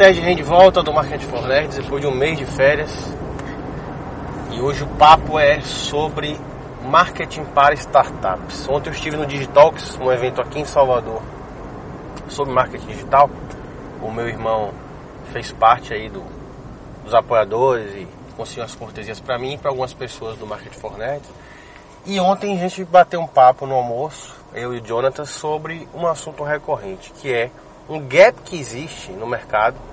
Sérgio Rende volta do Market for Nerds depois de um mês de férias. E hoje o papo é sobre marketing para startups. Ontem eu estive no Digitalks, um evento aqui em Salvador sobre marketing digital. O meu irmão fez parte aí do, dos apoiadores e conseguiu as cortesias para mim e para algumas pessoas do Market for Nerds. E ontem a gente bateu um papo no almoço, eu e o Jonathan, sobre um assunto recorrente, que é um gap que existe no mercado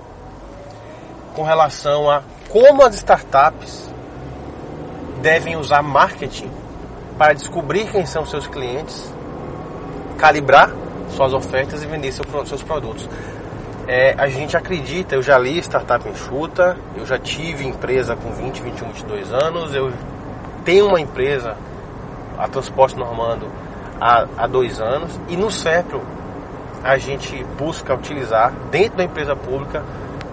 com relação a como as startups devem usar marketing para descobrir quem são seus clientes, calibrar suas ofertas e vender seus produtos. É, a gente acredita, eu já li Startup Enxuta, eu já tive empresa com 20, 21, 22 anos, eu tenho uma empresa, a Transporte Normando, há, há dois anos, e no CEPRO a gente busca utilizar dentro da empresa pública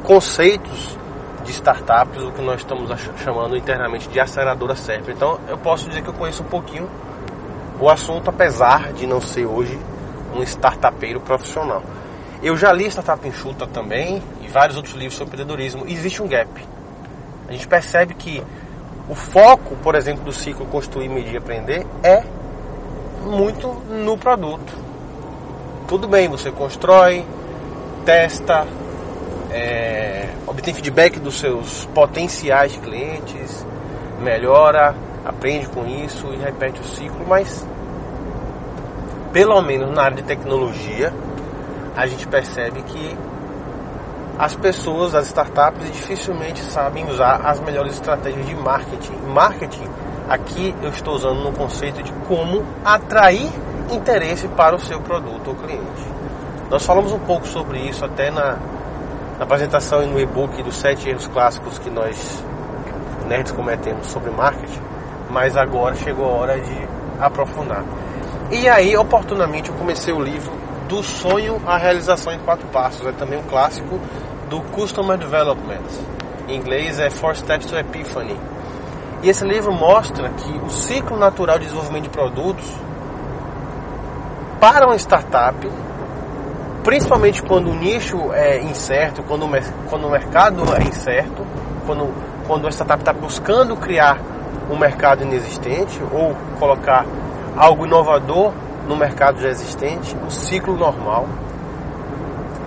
conceitos de startups, o que nós estamos chamando internamente de aceleradora CERP. Então eu posso dizer que eu conheço um pouquinho o assunto, apesar de não ser hoje um startupeiro profissional. Eu já li Startup Enxuta também e vários outros livros sobre empreendedorismo. Existe um gap. A gente percebe que o foco, por exemplo, do ciclo Construir, Medir Aprender é muito no produto tudo bem, você constrói, testa, é, obtém feedback dos seus potenciais clientes, melhora, aprende com isso e repete o ciclo, mas pelo menos na área de tecnologia, a gente percebe que as pessoas, as startups, dificilmente sabem usar as melhores estratégias de marketing. Marketing, aqui eu estou usando no conceito de como atrair interesse para o seu produto ou cliente. Nós falamos um pouco sobre isso até na, na apresentação e no e-book dos sete erros clássicos que nós nerds cometemos sobre marketing, mas agora chegou a hora de aprofundar. E aí, oportunamente, eu comecei o livro Do Sonho à Realização em Quatro Passos. É também um clássico do Customer Development. Em inglês é Four Steps to Epiphany. E esse livro mostra que o ciclo natural de desenvolvimento de produtos para uma startup, principalmente quando o nicho é incerto, quando o, quando o mercado é incerto, quando, quando a startup está buscando criar um mercado inexistente ou colocar algo inovador no mercado já existente, o ciclo normal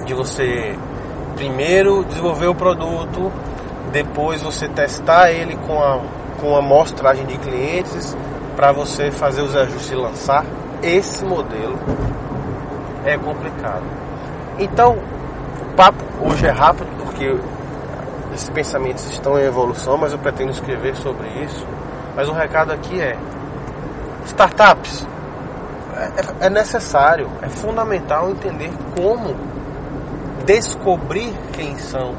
de você primeiro desenvolver o produto, depois você testar ele com a, com a amostragem de clientes para você fazer os ajustes e lançar esse modelo é complicado. Então, o papo hoje é rápido porque esses pensamentos estão em evolução, mas eu pretendo escrever sobre isso. Mas o recado aqui é: startups é, é necessário, é fundamental entender como descobrir quem são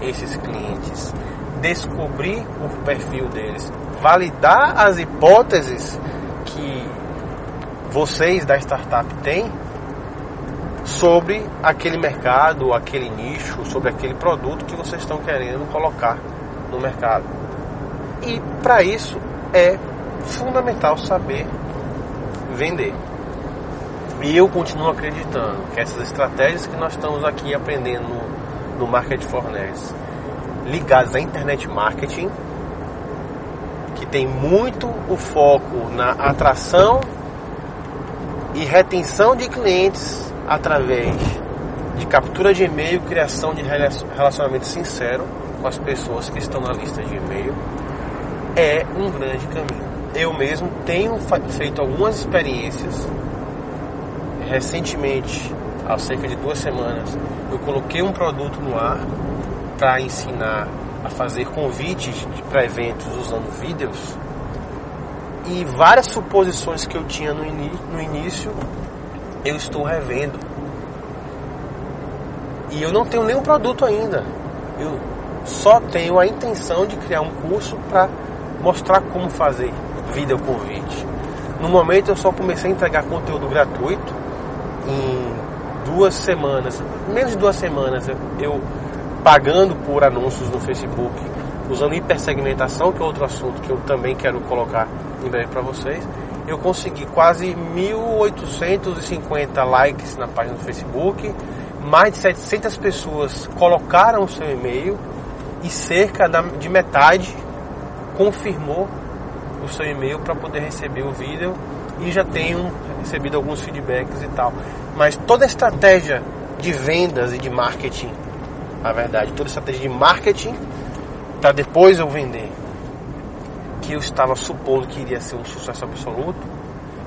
esses clientes, descobrir o perfil deles, validar as hipóteses que vocês da startup têm sobre aquele mercado, aquele nicho, sobre aquele produto que vocês estão querendo colocar no mercado. E para isso é fundamental saber vender. E eu continuo acreditando que essas estratégias que nós estamos aqui aprendendo no, Market for Nerds, ligadas à internet marketing, que tem muito o foco na atração e retenção de clientes através de captura de e-mail, criação de relacionamento sincero com as pessoas que estão na lista de e-mail é um grande caminho. Eu mesmo tenho feito algumas experiências recentemente, há cerca de duas semanas, eu coloquei um produto no ar para ensinar a fazer convites para eventos usando vídeos e várias suposições que eu tinha no, no início eu estou revendo. E eu não tenho nenhum produto ainda. Eu só tenho a intenção de criar um curso para mostrar como fazer vídeo convite. No momento eu só comecei a entregar conteúdo gratuito. Em duas semanas, menos de duas semanas, eu pagando por anúncios no Facebook usando hipersegmentação, que é outro assunto que eu também quero colocar em breve para vocês, eu consegui quase 1.850 likes na página do Facebook, mais de 700 pessoas colocaram o seu e-mail e cerca de metade confirmou o seu e-mail para poder receber o vídeo e já tenho recebido alguns feedbacks e tal. Mas toda a estratégia de vendas e de marketing, na verdade, toda a estratégia de marketing para depois eu vender, que eu estava supondo que iria ser um sucesso absoluto,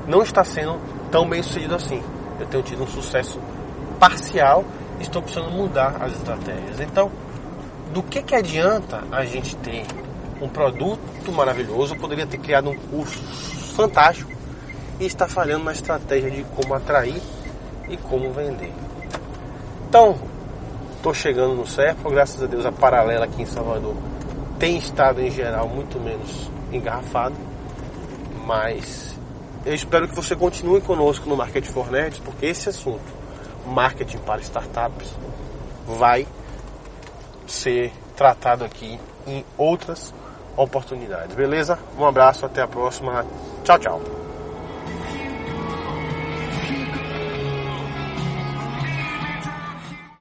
não está sendo tão bem sucedido assim. Eu tenho tido um sucesso parcial e estou precisando mudar as estratégias. Então, do que, que adianta a gente ter um produto maravilhoso? Eu poderia ter criado um curso fantástico e está falhando na estratégia de como atrair e como vender. Então, estou chegando no CERPO, graças a Deus a paralela aqui em Salvador tem estado em geral muito menos engarrafado, mas eu espero que você continue conosco no Market for Nerds, porque esse assunto, marketing para startups, vai ser tratado aqui em outras oportunidades. Beleza? Um abraço, até a próxima. Tchau, tchau.